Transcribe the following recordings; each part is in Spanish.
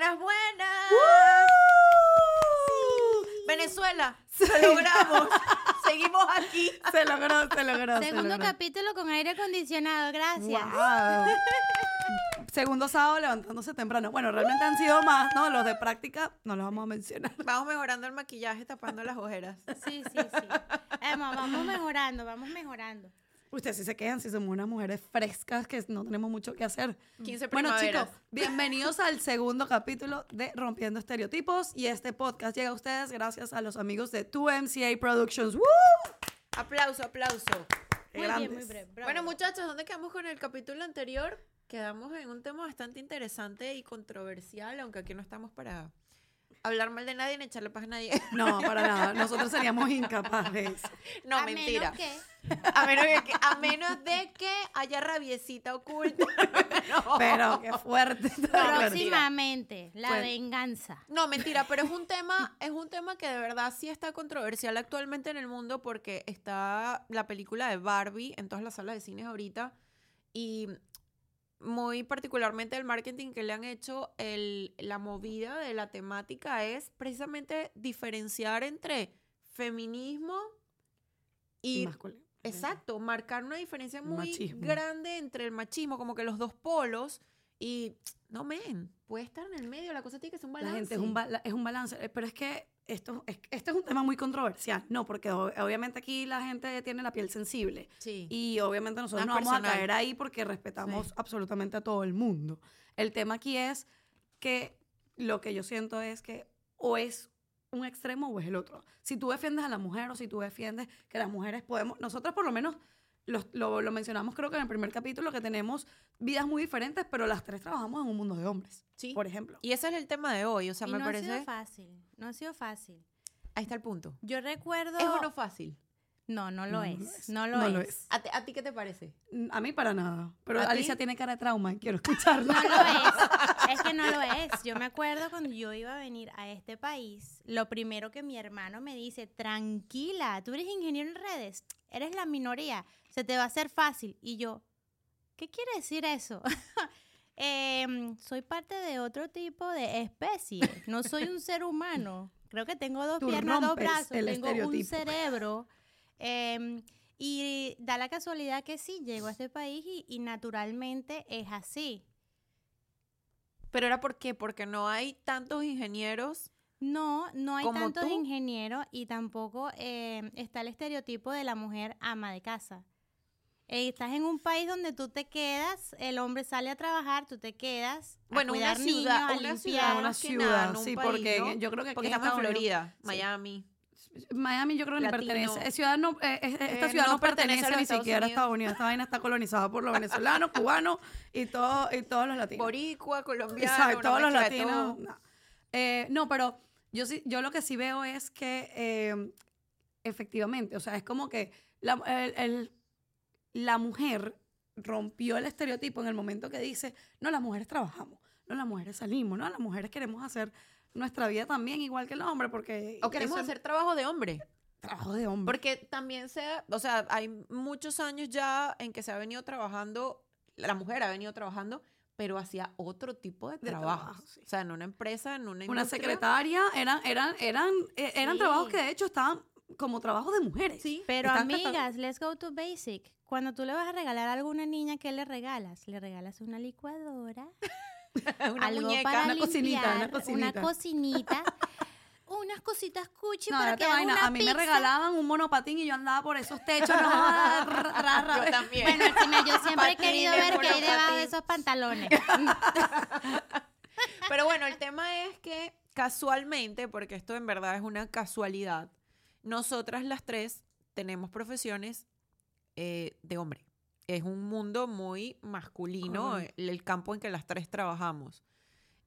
Buenas, buenas. Venezuela, lo logramos. Seguimos aquí. Se logró, se logró. se Segundo logró. capítulo con aire acondicionado, gracias. Guau. Segundo sábado levantándose temprano. Bueno, realmente han sido más, ¿no? Los de práctica no los vamos a mencionar. Vamos mejorando el maquillaje, tapando las ojeras. Sí, sí, sí. Emma, vamos mejorando, vamos mejorando. Ustedes sí se quedan si somos unas mujeres frescas que no tenemos mucho que hacer. 15 Bueno, primaveras. chicos, bienvenidos al segundo capítulo de Rompiendo Estereotipos. Y este podcast llega a ustedes gracias a los amigos de 2MCA Productions. ¡Woo! Aplauso, aplauso. Muy grandes. bien, muy breve. bravo. Bueno, muchachos, ¿dónde quedamos con el capítulo anterior? Quedamos en un tema bastante interesante y controversial, aunque aquí no estamos para hablar mal de nadie ni echarle paz a nadie. No, para nada. Nosotros seríamos incapaces. No, A mentira. menos que- A menos de que, a menos de que haya rabiecita oculta. No. Pero qué fuerte. Próximamente, la Pues- venganza. No, mentira, pero es un tema, es un tema que de verdad sí está controversial actualmente en el mundo porque está la película de Barbie en todas las salas de cines ahorita y muy particularmente el marketing que le han hecho, el, la movida de la temática es precisamente diferenciar entre feminismo y... Masculino. Exacto, marcar una diferencia muy Machismo. grande entre el machismo, como que los dos polos y no men, puede estar en el medio, la cosa tiene que ser un La balance. gente es un, es un balance, eh, pero es que esto es, este es un tema muy controversial, ¿no? Porque obviamente aquí la gente tiene la piel sensible Sí. y obviamente nosotros no vamos a caer ahí porque respetamos Sí. absolutamente a todo el mundo. El tema aquí es que lo que yo siento es que o es un extremo o es el otro. Si tú defiendes a la mujer o si tú defiendes que las mujeres podemos, nosotros por lo menos los- lo, lo mencionamos creo que en el primer capítulo que tenemos vidas muy diferentes, pero las tres trabajamos en un mundo de hombres, Sí. por ejemplo. Y ese es el tema de hoy, o sea, y me no ha sido parece... fácil, no ha sido fácil. Ahí está el punto. Yo recuerdo... ¿Es o no fácil? No, no lo No, no es. lo es. No lo No es. lo es. ¿A, ti- a ti qué te parece? Mm, A mí para nada. Pero. Alicia tiene cara de trauma y quiero escucharla. No lo es. Es que no lo es. Yo me acuerdo cuando yo iba a venir a este país, lo primero que mi hermano me dice, tranquila, tú eres ingeniero en redes, eres la minoría, se te va a hacer fácil. Y yo, ¿qué quiere decir eso? Em, soy parte de otro tipo de especie, no soy un ser humano. Creo que tengo dos Tú piernas, dos brazos, el tengo un cerebro. em, y da la casualidad que sí, llego a este país y, y naturalmente es así. Pero era por qué, porque no hay tantos ingenieros. No, no hay ¿Como tantos tú? ingenieros y tampoco eh, está el estereotipo de la mujer ama de casa. Eh, estás en un país donde tú te quedas, el hombre sale a trabajar, tú te quedas a Bueno, una cuidar ciudad, niños, a una limpiar. ciudad, una nada, ciudad, un sí, país, porque ¿no? yo creo que aquí Porque estamos en Unidos- Florida, Miami. Miami yo creo que ni Latino. pertenece. ciudad no, eh, eh, esta Eh, ciudad no no, pertenece a ni Estados siquiera a. Estados Unidos. Esta vaina está colonizada por los venezolanos, cubanos y, todo, y todos los latinos. Boricua, colombiano, Exacto, una todos los latinos. todo. No. Eh, no, pero yo sí, yo lo que sí veo es que eh, efectivamente, o sea, es como que la, el- el- la mujer rompió el estereotipo en el momento que dice, no, las mujeres trabajamos, no, las mujeres salimos, no, las mujeres queremos hacer nuestra vida también igual que el hombre, porque... O queremos eso hacer trabajo de hombre. trabajo de hombre. Porque también se, o sea, hay muchos años ya en que se ha venido trabajando, la mujer ha venido trabajando, pero hacía otro tipo de, De trabajo. trabajo, sí. O sea, en una empresa, en una una industria. secretaria, eran, eran, eran, eh, eran Sí. trabajos que de hecho estaban como trabajos de mujeres. Sí. Pero Están amigas, let's go to basic. Cuando tú le vas a regalar a alguna niña, ¿qué le regalas? Le regalas una licuadora, una algo muñeca. para una cocinita, una cocinita. cocinita, unas cositas cuchi No, para que vaina. una A mí me regalaban un monopatín y yo andaba por esos techos. No, ra, ra, ra. Yo también. Bueno, encima, yo siempre he querido ver qué hay debajo de esos pantalones. Pero bueno, el tema es que casualmente, porque esto en verdad es una casualidad, nosotras las tres tenemos profesiones eh, de hombre. Es un mundo muy masculino Correcto. el, el campo en que las tres trabajamos.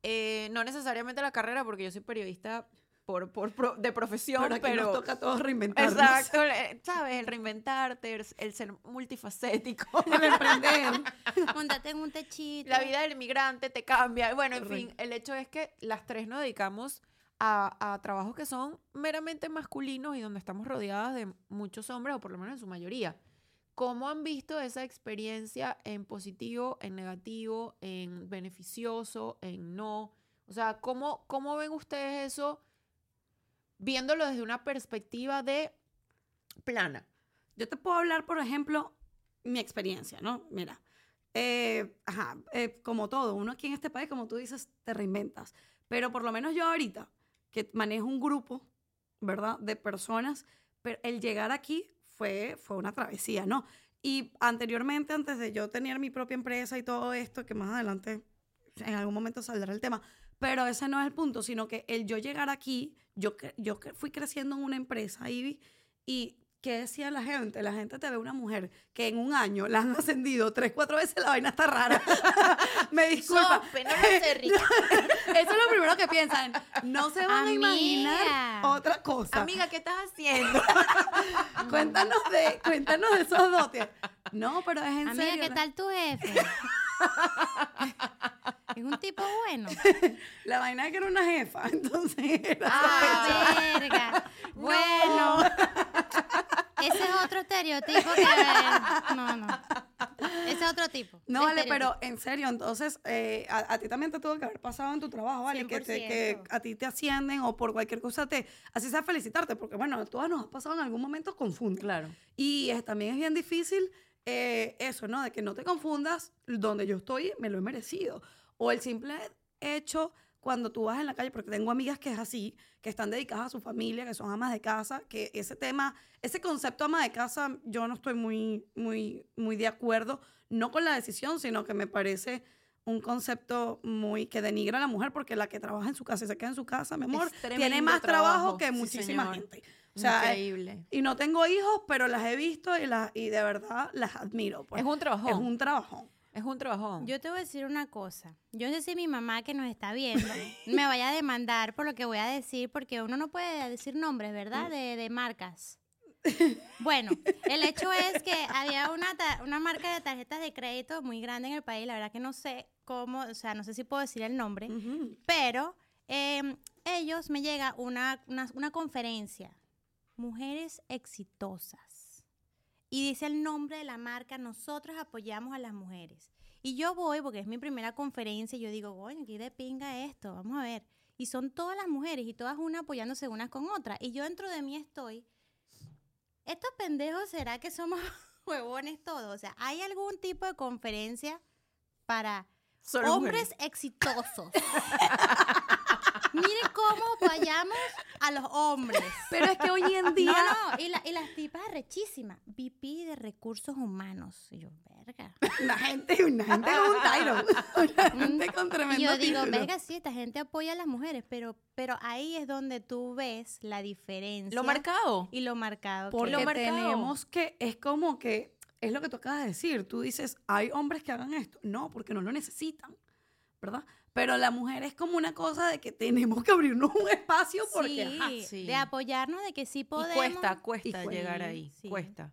Eh, no necesariamente la carrera, porque yo soy periodista por, por pro- de profesión, Pero pero... nos toca a todos reinventarnos. Exacto, eh, ¿sabes? El reinventarte, el, ser multifacético. El emprender. Montate en un techito. La vida del inmigrante te cambia. Bueno, en fin, Correcto. el hecho es que las tres nos dedicamos a, trabajos que son meramente masculinos y donde estamos rodeadas de muchos hombres, o por lo menos en su mayoría. ¿Cómo han visto esa experiencia en positivo, en negativo, en beneficioso, en no? O sea, ¿cómo, cómo ven ustedes eso viéndolo desde una perspectiva de plana? Yo te puedo hablar, por ejemplo, mi experiencia, ¿no? Mira, eh, ajá, eh, como todo, uno aquí en este país, como tú dices, te reinventas. Pero por lo menos yo ahorita, que manejo un grupo, ¿verdad? De personas, pero el llegar aquí fue, fue una travesía, ¿no? Y anteriormente, antes de yo tener mi propia empresa y todo esto, que más adelante en algún momento saldrá el tema, pero ese no es el punto, sino que el yo llegar aquí, yo, yo fui creciendo en una empresa, Ivy, y ¿qué decía la gente? La gente te ve una mujer que en un año la han ascendido tres, cuatro veces, la vaina está rara. Me disculpa. Sope, no sé, rica. Eso es lo primero que piensan. No se van a imaginar Amiga. otra cosa. Amiga, ¿qué estás haciendo? cuéntanos de, cuéntanos de esos dotes. No, pero es en Amiga, serio. ¿qué la- tal tu jefe? es un tipo bueno. La vaina es que era una jefa, entonces era Ah, verga. Bueno. Ese es otro estereotipo que... No, no. Ese es otro tipo. No, vale, pero en serio, entonces, eh, a, a ti también te tuvo que haber pasado en tu trabajo, ¿vale? Que, te- que 100%. a ti te ascienden o por cualquier cosa te... Así sea felicitarte, porque bueno, a todas nos ha pasado en algún momento confundir. Claro. Y es- también es bien difícil eh, eso, ¿no? De que no te confundas, donde yo estoy me lo he merecido. O el simple hecho cuando tú vas en la calle, porque tengo amigas que es así, que están dedicadas a su familia, que son amas de casa, que ese tema, ese concepto ama de casa, yo no estoy muy, muy, muy de acuerdo, no con la decisión, sino que me parece un concepto muy que denigra a la mujer porque la que trabaja en su casa y se queda en su casa, mi amor, tiene más trabajo, trabajo, que sí, muchísima señor. gente. O sea, eh, Increíble. y no tengo hijos, pero las he visto y, las, y de verdad las admiro. pues. Es un trabajón. Es un trabajo. Es un trabajón. Yo te voy a decir una cosa. Yo no sé si mi mamá que nos está viendo me vaya a demandar por lo que voy a decir, porque uno no puede decir nombres, ¿verdad? De, de marcas. Bueno, el hecho es que había una, una marca de tarjetas de crédito muy grande en el país, la verdad que no sé cómo, o sea, no sé si puedo decir el nombre, pero eh, ellos me llega una, una, una conferencia, Mujeres Exitosas, y dice el nombre de la marca, nosotros apoyamos a las mujeres. Y yo voy, porque es mi primera conferencia, y yo digo, coño, aquí de pinga esto, vamos a ver. Y son todas las mujeres, y todas una apoyándose unas con otras. Y yo dentro de mí estoy, ¿estos pendejos será que somos huevones todos? O sea, ¿hay algún tipo de conferencia para Solo hombres mujeres. exitosos. Miren cómo apoyamos a los hombres. Pero es que hoy en día. No, no, y, la- y las tipas rechísimas. VP de recursos humanos. Y yo, verga. Una gente, una gente con un title. Una gente con tremendo Y yo digo, título. verga, sí, esta gente apoya a las mujeres, pero, pero ahí es donde tú ves la diferencia. Lo marcado. Y lo marcado. que Porque Lo marcado. tenemos que, es como que, es lo que tú acabas de decir, tú dices, hay hombres que hagan esto. No, porque no lo necesitan, ¿verdad? Pero la mujer es como una cosa de que tenemos que abrirnos un espacio porque, sí, ajá, sí. de apoyarnos de que sí Y podemos. cuesta, cuesta Y llegar ahí. sí. Cuesta.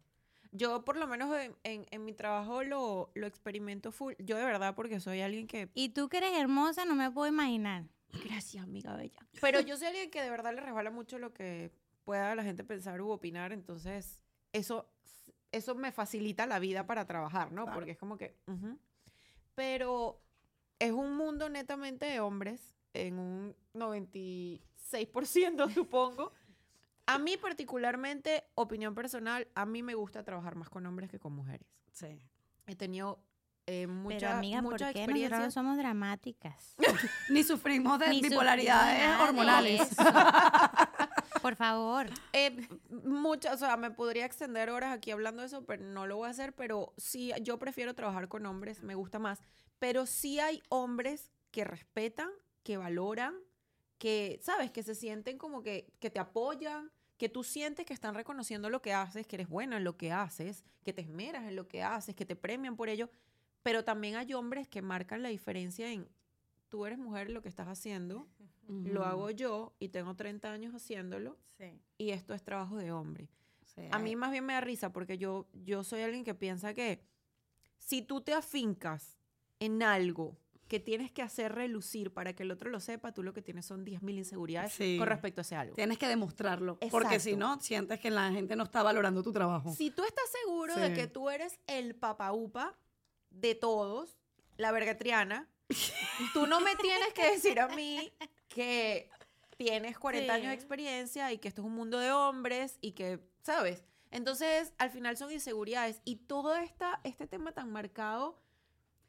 Yo, por lo menos en, en- en mi trabajo, lo, lo experimento full. Yo, de verdad, porque soy alguien que. Y tú que eres hermosa, no me puedo imaginar. Gracias, amiga bella. Pero yo soy alguien que de verdad le resbala mucho lo que pueda la gente pensar u opinar. Entonces, eso, eso me facilita la vida para trabajar, ¿no? Claro. Porque es como que. Pero es un mundo netamente de hombres, en un 96%, supongo. A mí particularmente, opinión personal, a mí me gusta trabajar más con hombres que con mujeres. Sí. He tenido eh, mucha, Pero amiga, ¿por mucha qué experiencia. nosotros somos dramáticas? Ni sufrimos de Ni bipolaridades sufrimos hormonales. Por favor. Eh, muchas, o sea, me podría extender horas aquí hablando de eso, pero no lo voy a hacer, pero sí, yo prefiero trabajar con hombres, me gusta más, pero sí hay hombres que respetan, que valoran, que, ¿sabes? Que se sienten como que, que te apoyan, que tú sientes que están reconociendo lo que haces, que eres buena en lo que haces, que te esmeras en lo que haces, que te premian por ello, pero también hay hombres que marcan la diferencia en, tú eres mujer lo que estás haciendo, lo hago yo y tengo 30 años haciéndolo Sí. y esto es trabajo de hombre. Sí, A mí más bien me da risa porque yo, yo soy alguien que piensa que si tú te afincas en algo que tienes que hacer relucir para que el otro lo sepa, tú lo que tienes son 10.000 inseguridades Sí. con respecto a ese algo. Tienes que demostrarlo. Porque si no, sientes que la gente no está valorando tu trabajo. Si tú estás seguro de que tú eres el papaupa de todos, la vergatriana, Tú no me tienes que decir a mí que tienes 40 años de experiencia y que esto es un mundo de hombres y que, ¿sabes? Entonces, al final son inseguridades y todo esta, este tema tan marcado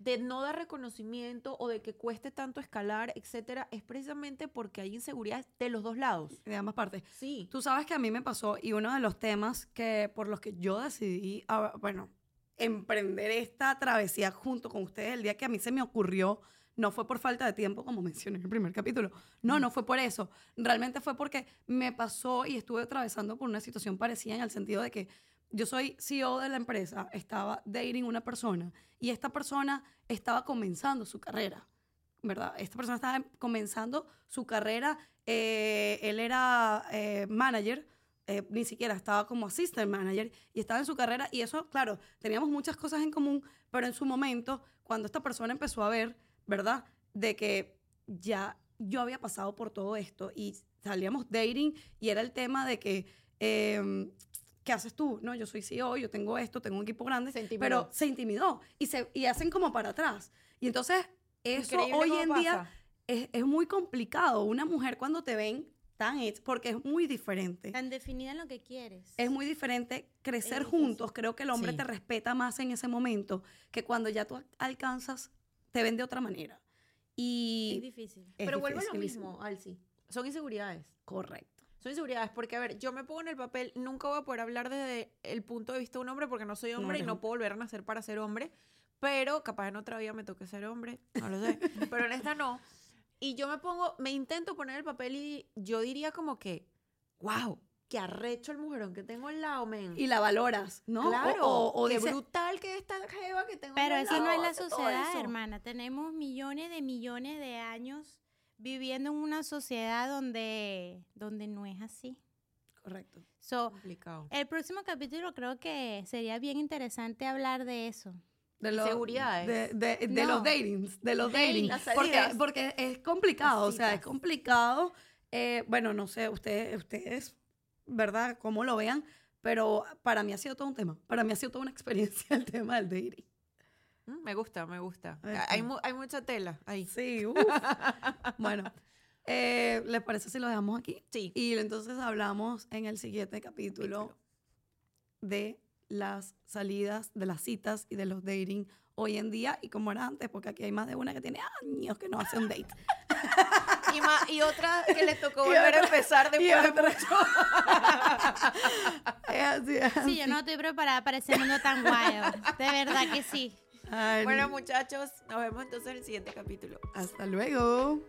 de no dar reconocimiento o de que cueste tanto escalar, etcétera, es precisamente porque hay inseguridades de los dos lados. De ambas partes. Sí. Tú sabes que a mí me pasó y uno de los temas que por los que yo decidí, ah, bueno, emprender esta travesía junto con ustedes el día que a mí se me ocurrió, no fue por falta de tiempo, como mencioné en el primer capítulo. No, no fue por eso. Realmente fue porque me pasó y estuve atravesando por una situación parecida en el sentido de que yo soy CEO de la empresa, estaba dating una persona y esta persona estaba comenzando su carrera. ¿verdad? Esta persona estaba comenzando su carrera, eh, él era eh, manager, eh, ni siquiera estaba como assistant manager y estaba en su carrera y eso, claro, teníamos muchas cosas en común, pero en su momento, cuando esta persona empezó a ver, ¿verdad? De que ya yo había pasado por todo esto y salíamos dating y era el tema de que, em, ¿qué haces tú? No, yo soy CEO, yo tengo esto, tengo un equipo grande, Se intimidó. pero se intimidó y, se, y hacen como para atrás. Y entonces, eso Increíble hoy en día pasa. es, es muy complicado. Una mujer cuando te ven tan hecha, porque es muy diferente. Tan definida en lo que quieres. Es muy diferente crecer difícil. juntos. Creo que el hombre Sí. te respeta más en ese momento que cuando ya tú alcanzas, te ven de otra manera. Es Y difícil. es Pero vuelvo a lo mismo, Alci. Son inseguridades. Correcto. Son inseguridades porque, a ver, yo me pongo en el papel, nunca voy a poder hablar desde el punto de vista de un hombre porque no soy hombre y eres no hombre. puedo volver a nacer para ser hombre, pero capaz en otra vida me toque ser hombre, no lo sé, pero en esta no. Y yo me pongo, me intento poner el papel y yo diría como que, wow, qué arrecho el mujerón que tengo al lado, men. Y la valoras, ¿no? O- Claro, o, o qué dices, brutal que esta jeva que tengo Pero al eso lado no es la sociedad, eso. hermana. Tenemos millones de millones de años viviendo en una sociedad donde, donde no es así. Correcto. So, Complicado. el próximo capítulo creo que sería bien interesante hablar de eso. De los, Inseguridades. De, de- de No. los datings, de los Dating. datings. Porque, porque es complicado, o sea, es complicado. Eh, bueno, no sé, ustedes, ustedes, ¿verdad? Cómo lo vean, pero para mí ha sido todo un tema. Para mí ha sido toda una experiencia el tema del dating. Mm, Me gusta, me gusta. Hay, mu- hay mucha tela ahí. Sí, uf. bueno, eh, ¿les parece si lo dejamos aquí? Sí. Y entonces hablamos en el siguiente capítulo Capítulo. de las salidas, de las citas y de los dating hoy en día y como era antes, porque aquí hay más de una que tiene años que no hace un date. Y, ma- y otra que le tocó volver a otra- empezar y después de mucho. es así, es Sí, yo así. no estoy preparada para ese mundo tan wild. De verdad que sí. Ay, Bueno, muchachos, nos vemos entonces en el siguiente capítulo. hasta luego.